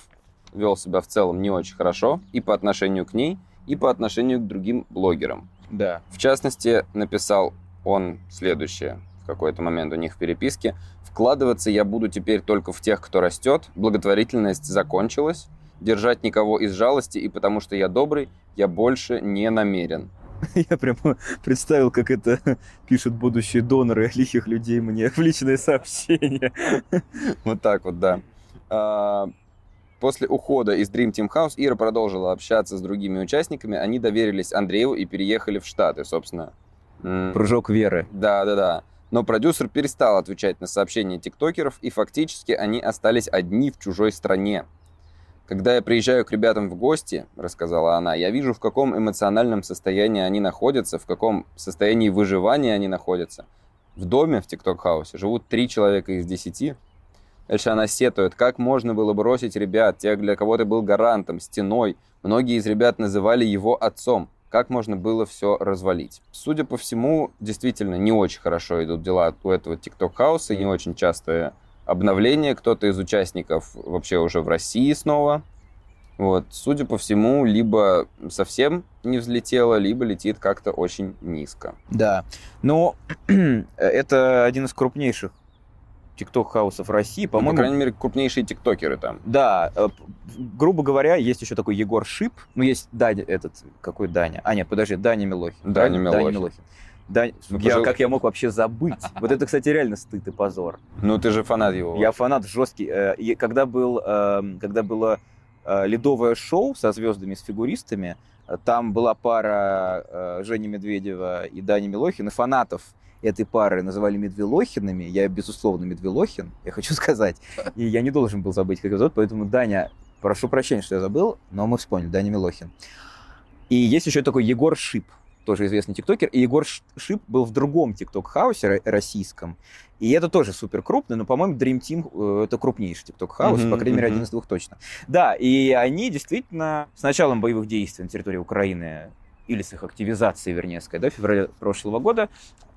вел себя в целом не очень хорошо и по отношению к ней, и по отношению к другим блогерам. Да. В частности, написал он следующее в какой-то момент у них в переписке. «Вкладываться я буду теперь только в тех, кто растет. Благотворительность закончилась. Держать никого из жалости, и потому что я добрый, я больше не намерен». Я прямо представил, как это пишут будущие доноры лихих людей мне в личные сообщения. Вот так вот, да. После ухода из Dream Team House Ира продолжила общаться с другими участниками. Они доверились Андрею и переехали в Штаты, собственно. Прыжок веры. Да, да, да. Но продюсер перестал отвечать на сообщения тиктокеров, и фактически они остались одни в чужой стране. Когда я приезжаю к ребятам в гости, рассказала она, я вижу, в каком эмоциональном состоянии они находятся, в каком состоянии выживания они находятся. В доме в ТикТок-хаусе живут три человека из десяти, Дальше она сетует, как можно было бросить ребят, тех, для кого ты был гарантом, стеной. Многие из ребят называли его отцом. Как можно было все развалить? Судя по всему, действительно не очень хорошо идут дела у этого ТикТок-хауса, не очень частое обновление. Кто-то из участников вообще уже в России снова. Вот, судя по всему, либо совсем не взлетело, либо летит как-то очень низко. Да, но это один из крупнейших тикток-хаусов России, по-моему... Ну, по крайней мере, крупнейшие тиктокеры там. Да, э, грубо говоря, есть еще такой Егор Шип, ну, есть Даня, этот, какой Даня? А, нет, подожди, Даня Милохин. Даня Милохин. Даня Милохин. Да, ну, я, как я мог вообще забыть? Вот это, кстати, реально стыд и позор. Ну, ты же фанат его. Я фанат жесткий. Э, и когда, был, эм, когда было э, ледовое шоу со звездами, с фигуристами, там была пара Жени Медведева и Дани Милохин, и фанатов этой пары называли Медвелохинами. Я, безусловно, Медвелохин, я хочу сказать. И я не должен был забыть, как его зовут, поэтому Даня, прошу прощения, что я забыл, но мы вспомнили, Даня Милохин. И есть еще такой Егор Шип, тоже известный тиктокер. И Егор Шип был в другом тикток-хаусе российском. И это тоже супер крупный, но, по-моему, Dream Team э, это крупнейший тикток-хаус, mm-hmm, по крайней мере, один из двух точно. Да, и они действительно с началом боевых действий на территории Украины или с их активизацией, вернее сказать, да, в феврале прошлого года,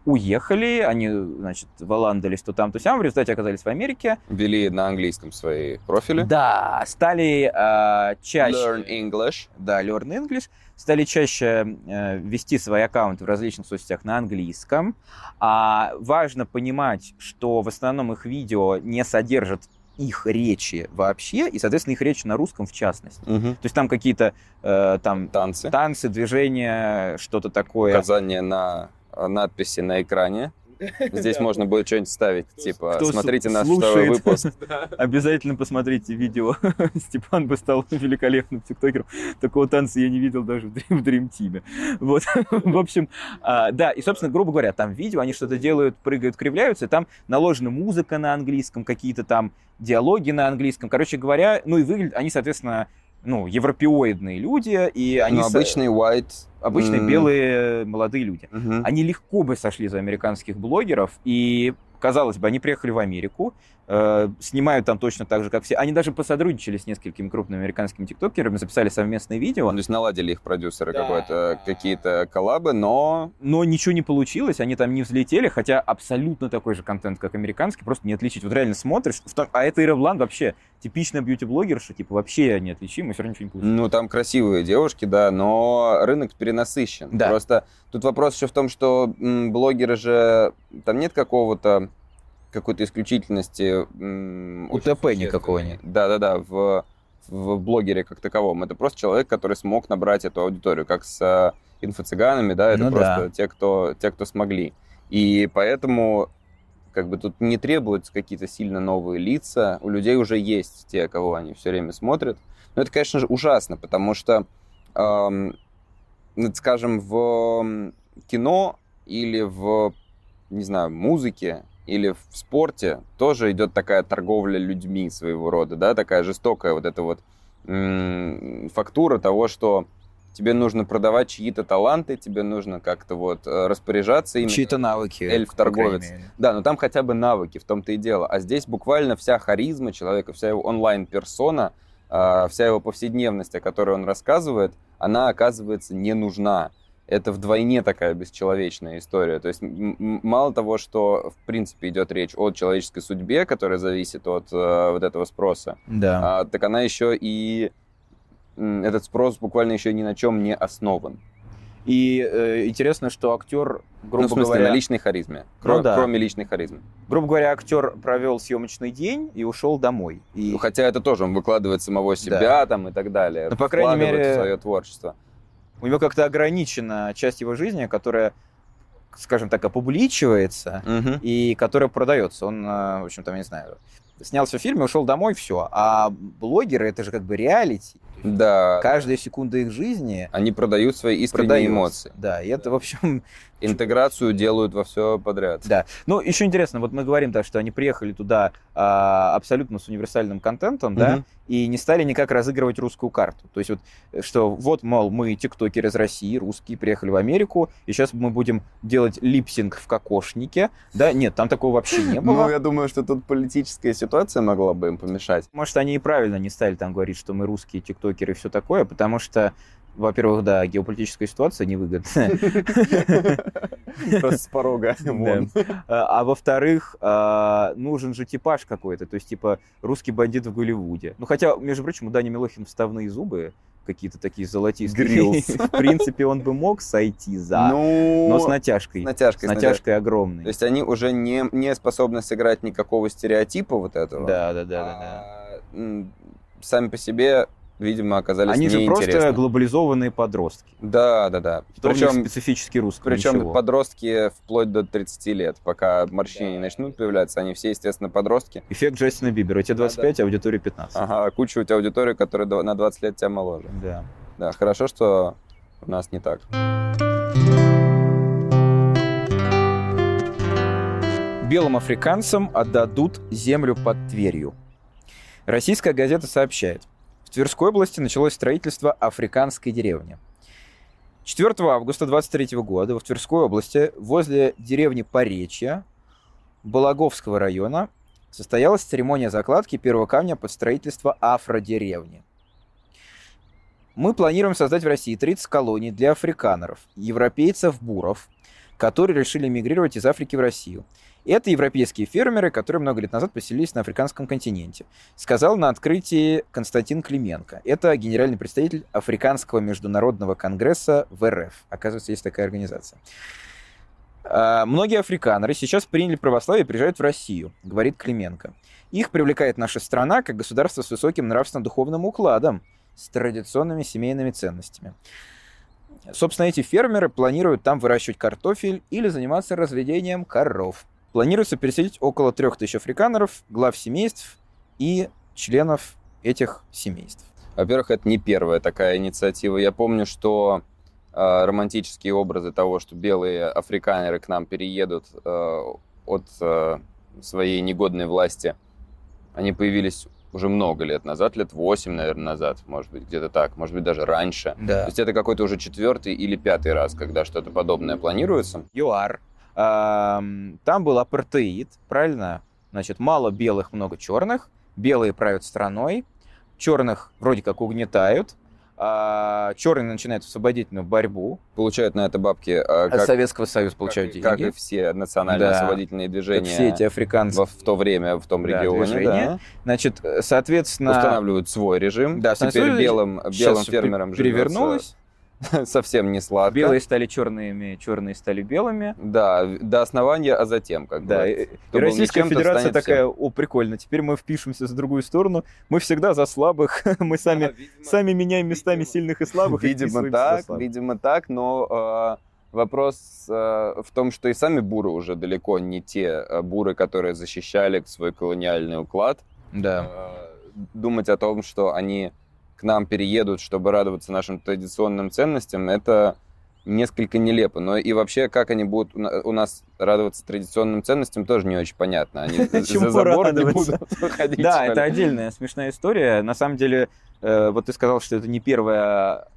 уехали, они, значит, валандались то там, то сям, в результате оказались в Америке. Вели на английском свои профили. Да, стали э, чаще... Learn English. Да, Learn English. Стали чаще э, вести свои аккаунты в различных соцсетях на английском. А важно понимать, что в основном их видео не содержат их речи вообще, и, соответственно, их речь на русском в частности. Угу. То есть там какие-то э, там танцы, танцы, движения, что-то такое. Указание на надписи на экране. Здесь можно будет что-нибудь ставить, типа, смотрите наш второй выпуск. Обязательно посмотрите видео. Степан бы стал великолепным тиктокером. Такого танца я не видел даже в Dream Team. Вот, в общем, а, да, и, собственно, грубо говоря, там видео, они что-то делают, прыгают, кривляются, и там наложена музыка на английском, какие-то там диалоги на английском. Короче говоря, ну и выглядят они, соответственно, ну, европеоидные люди, и они... Ну, обычные white... Обычные mm. белые молодые люди. Mm-hmm. Они легко бы сошли за американских блогеров, и казалось бы, они приехали в Америку, снимают там точно так же, как все. Они даже посотрудничали с несколькими крупными американскими тиктокерами, записали совместные видео. То есть наладили их продюсеры да. какой-то, какие-то коллабы, но... Но ничего не получилось, они там не взлетели, хотя абсолютно такой же контент, как американский, просто не отличить. Вот реально смотришь, а это Ира Блан вообще типичная бьюти-блогерша, типа вообще неотличима, все равно ничего не получилось. Ну, там красивые девушки, да, но рынок перенасыщен. Да. Просто тут вопрос еще в том, что м, блогеры же... Там нет какого-то какой-то исключительности... УТП никакого нет. Да-да-да, в, в блогере как таковом. Это просто человек, который смог набрать эту аудиторию, как с э, инфо-цыганами, да, это ну, просто да. те, кто, те, кто смогли. И поэтому как бы тут не требуются какие-то сильно новые лица, у людей уже есть те, кого они все время смотрят. Но это, конечно же, ужасно, потому что, эм, скажем, в кино или в, не знаю, музыке или в спорте тоже идет такая торговля людьми своего рода, да, такая жестокая вот эта вот м- фактура того, что тебе нужно продавать чьи-то таланты, тебе нужно как-то вот э, распоряжаться ими. Чьи-то навыки. Эльф-торговец. Да, но там хотя бы навыки, в том-то и дело. А здесь буквально вся харизма человека, вся его онлайн-персона, а, вся его повседневность, о которой он рассказывает, она оказывается не нужна. Это вдвойне такая бесчеловечная история. То есть мало того, что в принципе идет речь о человеческой судьбе, которая зависит от э, вот этого спроса, да. а, так она еще и этот спрос буквально еще ни на чем не основан. И э, интересно, что актер, грубо ну, в смысле, говоря... на личной харизме. Кро- ну, да. Кроме личной харизмы. Грубо говоря, актер провел съемочный день и ушел домой. И... Ну, хотя это тоже он выкладывает самого себя да. там и так далее. Но, по крайней мере, свое творчество. У него как-то ограничена часть его жизни, которая скажем так, опубличивается угу. и которая продается. Он, э, в общем, там, я не знаю, снялся в фильме, ушел домой, все. А блогеры это же как бы реалити. Да. Каждая секунда их жизни. Они продают свои искренние продают. эмоции. Да, и это, в общем... Интеграцию делают во все подряд. Да. Ну, еще интересно, вот мы говорим так, что они приехали туда а, абсолютно с универсальным контентом, угу. да, и не стали никак разыгрывать русскую карту. То есть вот, что вот, мол, мы тиктокеры из России, русские, приехали в Америку, и сейчас мы будем делать липсинг в кокошнике. Да, нет, там такого вообще не было. Ну, я думаю, что тут политическая ситуация могла бы им помешать. Может, они и правильно не стали там говорить, что мы русские тиктокеры и все такое, потому что во-первых, да, геополитическая ситуация невыгодная. Просто с порога. А, а во-вторых, а, нужен же типаж какой-то, то есть типа русский бандит в Голливуде. Ну хотя, между прочим, у Дани Милохин вставные зубы, какие-то такие золотистые. Грилс. В принципе, он бы мог сойти за, ну, но с натяжкой. С натяжкой. С натяжкой огромной. То есть они уже не, не способны сыграть никакого стереотипа вот этого. Да, да, да, да. да. Сами по себе видимо, оказались Они же просто глобализованные подростки. Да, да, да. Причем специфически русские. Причем ничего. подростки вплоть до 30 лет, пока морщины не начнут появляться, они все, естественно, подростки. Эффект Джастина Бибера. У тебя 25, да, да. а аудитория 15. Ага, куча у тебя аудитории, которая на 20 лет тебя моложе. Да. Да, хорошо, что у нас не так. Белым африканцам отдадут землю под Тверью. Российская газета сообщает – в Тверской области началось строительство африканской деревни. 4 августа 23 года в Тверской области возле деревни Поречья Балаговского района состоялась церемония закладки первого камня под строительство афродеревни. Мы планируем создать в России 30 колоний для африканеров, европейцев-буров, которые решили мигрировать из Африки в Россию – это европейские фермеры, которые много лет назад поселились на африканском континенте. Сказал на открытии Константин Клименко. Это генеральный представитель Африканского международного конгресса в РФ. Оказывается, есть такая организация. А, многие африканеры сейчас приняли православие и приезжают в Россию, говорит Клименко. Их привлекает наша страна как государство с высоким нравственно-духовным укладом, с традиционными семейными ценностями. Собственно, эти фермеры планируют там выращивать картофель или заниматься разведением коров. Планируется переселить около 3000 африканеров, глав семейств и членов этих семейств. Во-первых, это не первая такая инициатива. Я помню, что э, романтические образы того, что белые африканеры к нам переедут э, от э, своей негодной власти, они появились уже много лет назад, лет 8, наверное, назад, может быть, где-то так, может быть, даже раньше. Да. То есть это какой-то уже четвертый или пятый раз, когда что-то подобное планируется. ЮАР там был апартеид, правильно? Значит, мало белых, много черных. Белые правят страной, черных вроде как угнетают, а черные начинают освободительную борьбу. Получают на это бабки. А, От Советского Союза получают как, деньги. Как и все национальные да. освободительные движения. Как все эти африканцы. В, в то время, в том да, регионе. Движения. Да. Значит, соответственно... Устанавливают свой режим. Да, Теперь белым, белым фермерам перевернулось. совсем не сладко. Белые стали черными, черные стали белыми. Да, до основания, а затем как да, бы. И, и Российская Федерация такая, всем. о, прикольно, теперь мы впишемся с другую сторону, мы всегда за слабых, мы сами, да, видимо, сами меняем местами сильных и слабых. Видимо и так, видимо так, но э, вопрос э, в том, что и сами буры уже далеко не те э, буры, которые защищали свой колониальный уклад. Да. Э, думать о том, что они к нам переедут, чтобы радоваться нашим традиционным ценностям, это несколько нелепо. Но и вообще, как они будут у нас радоваться традиционным ценностям, тоже не очень понятно. Они за забор не будут Да, это отдельная смешная история. На самом деле, э, вот ты сказал, что это не первая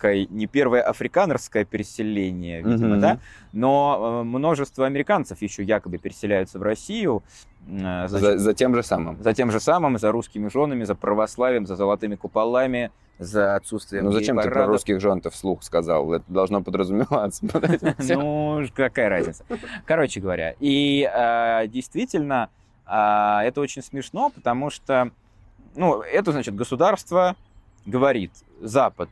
африканерской, не первое африканерское переселение, видимо, Мгм. да, но э, множество американцев еще якобы переселяются в Россию, э, значит, За, за тем же самым. за тем же самым, за русскими женами, за православием, за золотыми куполами, за отсутствием Ну зачем ты про русских жен-то вслух сказал? Это должно подразумеваться. Ну, какая разница. Короче говоря, и э, действительно, э, это очень смешно, потому что, ну, это, значит, государство говорит, Запад,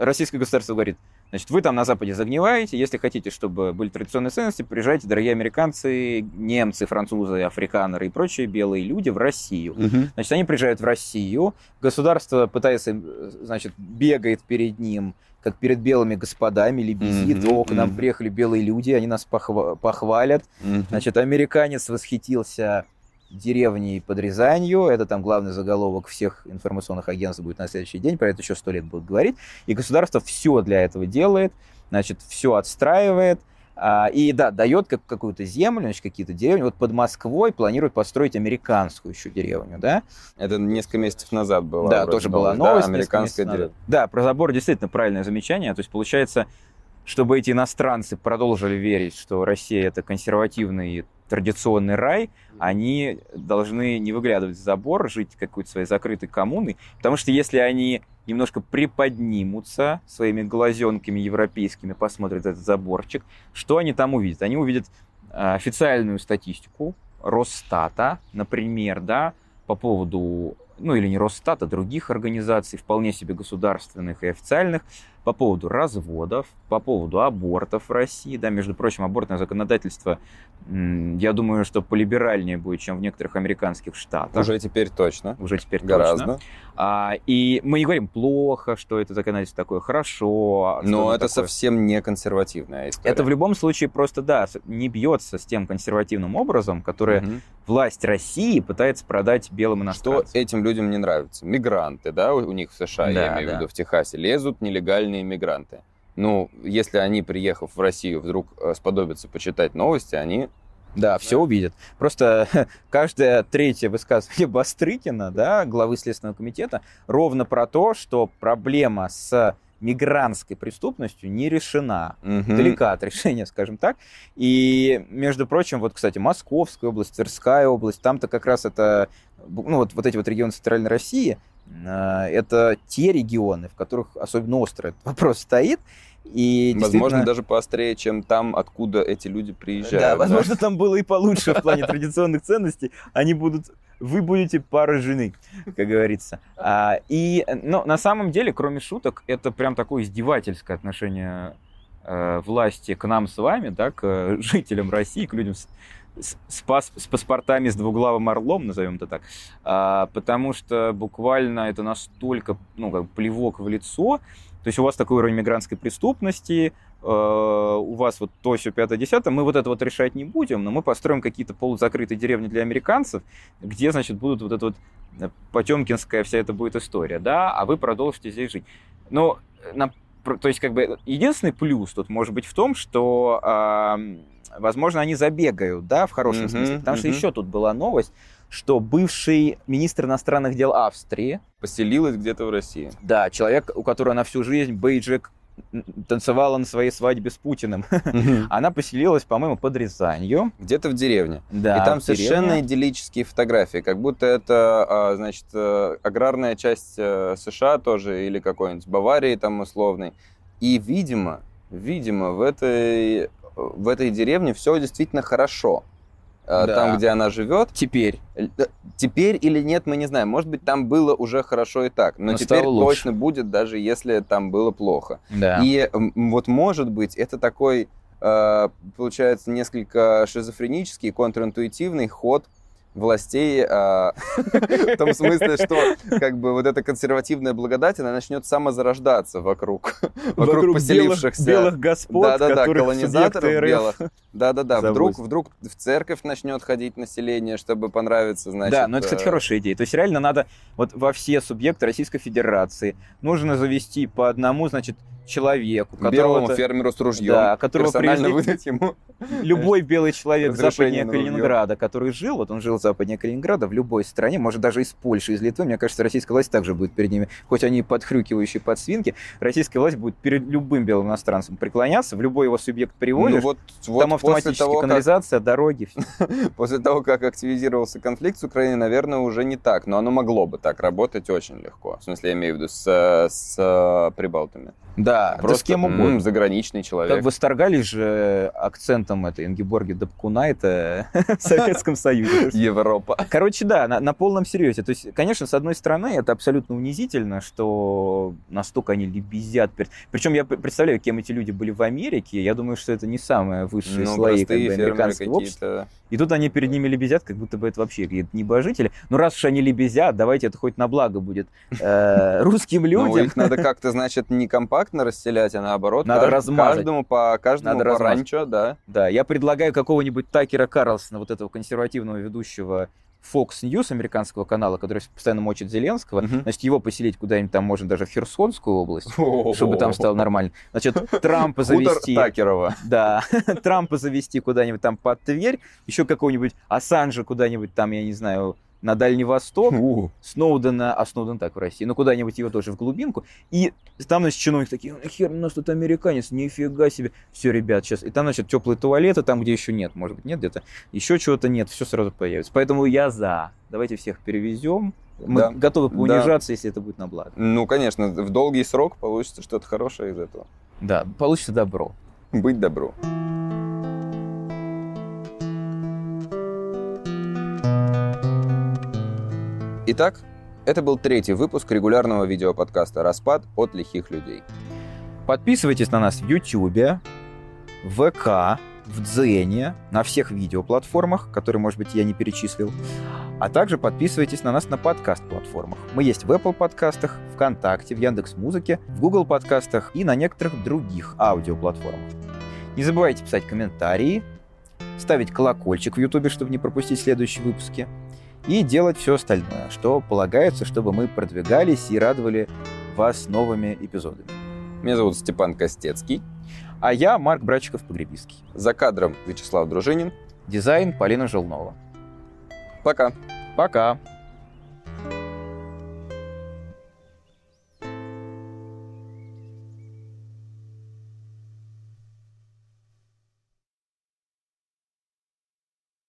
российское государство говорит, значит, вы там на Западе загниваете, если хотите, чтобы были традиционные ценности, приезжайте, дорогие американцы, немцы, французы, африканеры и прочие белые люди в Россию. Мгм. Значит, они приезжают в Россию, государство пытается, значит, бегает перед ним, как перед белыми господами, лебезит, Мгм, о, к нам мгм. приехали белые люди, они нас похва- похвалят. Мгм. Значит, американец восхитился деревней под Рязанью, это там главный заголовок всех информационных агентств будет на следующий день, про это еще сто лет будут говорить, и государство все для этого делает, значит, все отстраивает, а, и да, дает как, какую-то землю, значит, какие-то деревни. Вот под Москвой планируют построить американскую еще деревню, да? Это несколько месяцев назад было. Да, тоже была новость. Да, американская деревня. Да, про забор действительно правильное замечание. То есть получается, чтобы эти иностранцы продолжили верить, что Россия это консервативный традиционный рай, они должны не выглядывать за забор, жить какой-то своей закрытой коммуной, потому что если они немножко приподнимутся своими глазенками европейскими, посмотрят этот заборчик, что они там увидят? Они увидят э, официальную статистику Росстата, например, да, по поводу, ну или не Росстата, других организаций, вполне себе государственных и официальных, по поводу разводов, по поводу абортов в России. Да, между прочим, абортное законодательство, я думаю, что полиберальнее будет, чем в некоторых американских штатах. Уже теперь точно. Уже теперь Гораздо. точно. А, и мы не говорим плохо, что это законодательство такое, хорошо. а что Но это такое. совсем не консервативная история. Это в любом случае просто, да, не бьется с тем консервативным образом, который Мгм. власть России пытается продать белым Что иностранцам. этим людям не нравится? Мигранты, да, у них в США, Да, я имею в да. виду, в Техасе, лезут нелегальные мигранты. Ну, если они, приехав в Россию, вдруг э, сподобятся почитать новости, они... Да, все увидят. Просто каждое третье высказывание Бастрыкина, да, главы Следственного комитета, ровно про то, что проблема с мигрантской преступностью не решена. Мгм. далека от решения, скажем так. И, между прочим, вот, кстати, Московская область, Тверская область, там-то как раз это, ну, вот, вот эти вот регионы Центральной России, э, это те регионы, в которых особенно остро этот вопрос стоит. И Возможно, даже поострее, чем там, откуда эти люди приезжают. да, возможно, там было и получше в плане традиционных ценностей. Они будут, вы будете поражены, как говорится. А, и, но на самом деле, кроме шуток, это прям такое издевательское отношение э, власти к нам с вами, да, к э, жителям России, к людям с, с- с пас- с паспортами с двуглавым орлом, назовем это так, А, потому что буквально это настолько, ну, как плевок в лицо, то есть у вас такой уровень мигрантской преступности, э, у вас вот то, все, пятое, десятое, мы вот это вот решать не будем, но мы построим какие-то полузакрытые деревни для американцев, где, значит, будут вот это вот э, потемкинская вся эта будет история, да, а вы продолжите здесь жить. Но, э, на, то есть, как бы, единственный плюс тут может быть в том, что, возможно, они забегают, да, в хорошем смысле, потому что еще тут была новость, что бывший министр иностранных дел Австрии, Поселилась где-то в России. да, человек, у которого на всю жизнь бейджик танцевала на своей свадьбе с Путиным. Она поселилась, по-моему, под Рязанью. Где-то в деревне. Да, и там совершенно идиллические фотографии, как будто это, а, значит, э, аграрная часть э, США тоже, или какой-нибудь Баварии там условной. И, видимо, видимо, в этой, в этой деревне все действительно хорошо. Э, Да. Там, где она живет. Теперь. Теперь или нет, мы не знаем. Может быть, там было уже хорошо и так. Но, Но теперь точно будет, даже если там было плохо. Да. И вот, может быть, это такой, э, получается, несколько шизофренический, контринтуитивный ход властей, э, в том смысле, что как бы вот эта консервативная благодать, она начнет самозарождаться вокруг, вокруг, поселившихся. белых, белых господ, Да-да-да, которых колонизаторов субъекты РФ белых. Да-да-да, вдруг, вдруг в церковь начнет ходить население, чтобы понравиться, значит... да, но это, кстати, э, хорошая идея. То есть реально надо вот во все субъекты Российской Федерации нужно завести по одному, значит, человеку, Белому которого фермеру с ружьем. Да, которого персонально привезли- выдать ему. любой белый человек западнее. Калининграда, который жил, вот он жил западнее Калининграда, в любой стране, может даже из Польши, из Литвы, мне кажется, российская власть также будет перед ними, хоть они и подхрюкивающие под свинки, российская власть будет перед любым белым иностранцем преклоняться, в любой его субъект Ну приводишь, вот, вот там автоматически того, как канализация, дороги, всё. После того, как активизировался конфликт с Украиной, наверное, уже не так, но оно могло бы так работать очень легко. В смысле, я имею в виду с, с э, прибалтами. Да, да с кем угодно. м, заграничный человек. Так восторгались же акцентом этой Ингеборги Дабкунайта в Советском Союзе. Европа. Короче, да, на, на полном серьезе. То есть, конечно, с одной стороны, это абсолютно унизительно, что настолько они лебезят. Причем я представляю, кем эти люди были в Америке. Я думаю, что это не самые высшие Ну, слои как бы, американского общества. И тут они перед ними лебезят, как будто бы это вообще какие-то небожители. Ну, раз уж они лебезят, давайте это хоть на благо будет э, русским Ну, людям. их надо как-то, значит, не компактно расселять, а наоборот. Надо кажд- размазать. Каждому по каждому Надо по размазать. ранчо, да. Да, я предлагаю какого-нибудь Такера Карлсона, вот этого консервативного ведущего Fox News американского канала, который постоянно мочит Зеленского, Мгм. значит, его поселить куда-нибудь там, можно даже в Херсонскую область, чтобы там стало нормально. Значит, Трампа завести... Такерова. Да, Трампа завести куда-нибудь там под Тверь, еще какого-нибудь Ассанжа куда-нибудь там, я не знаю, на Дальний Восток, У, Сноудена, а Сноуден так в России, ну куда-нибудь его тоже в глубинку, и там, значит, чиновники такие, «Ну, хер, у нас тут американец, нифига себе, все, ребят, сейчас, и там, значит, теплые туалеты, там, где еще нет, может быть, нет где-то, еще чего-то нет, все сразу появится, поэтому я за, давайте всех перевезем, мы Да. готовы Да. поунижаться, если это будет на благо. Ну, конечно, в долгий срок получится что-то хорошее из этого. Да, получится добро. Быть добру. Итак, это был третий выпуск регулярного видеоподкаста «Распад от лихих людей». Подписывайтесь на нас в Ютубе, в ВК, в Дзене, на всех видеоплатформах, которые, может быть, я не перечислил. А также подписывайтесь на нас на подкаст-платформах. Мы есть в Apple подкастах, ВКонтакте, в Яндекс Музыке, в Google подкастах и на некоторых других аудиоплатформах. Не забывайте писать комментарии, ставить колокольчик в Ютубе, чтобы не пропустить следующие выпуски, и делать все остальное, что полагается, чтобы мы продвигались и радовали вас новыми эпизодами. Меня зовут Степан Костецкий. А я Марк Брачиков-Погребиский. За кадром Вячеслав Дружинин. Дизайн Полина Желнова. Пока. Пока.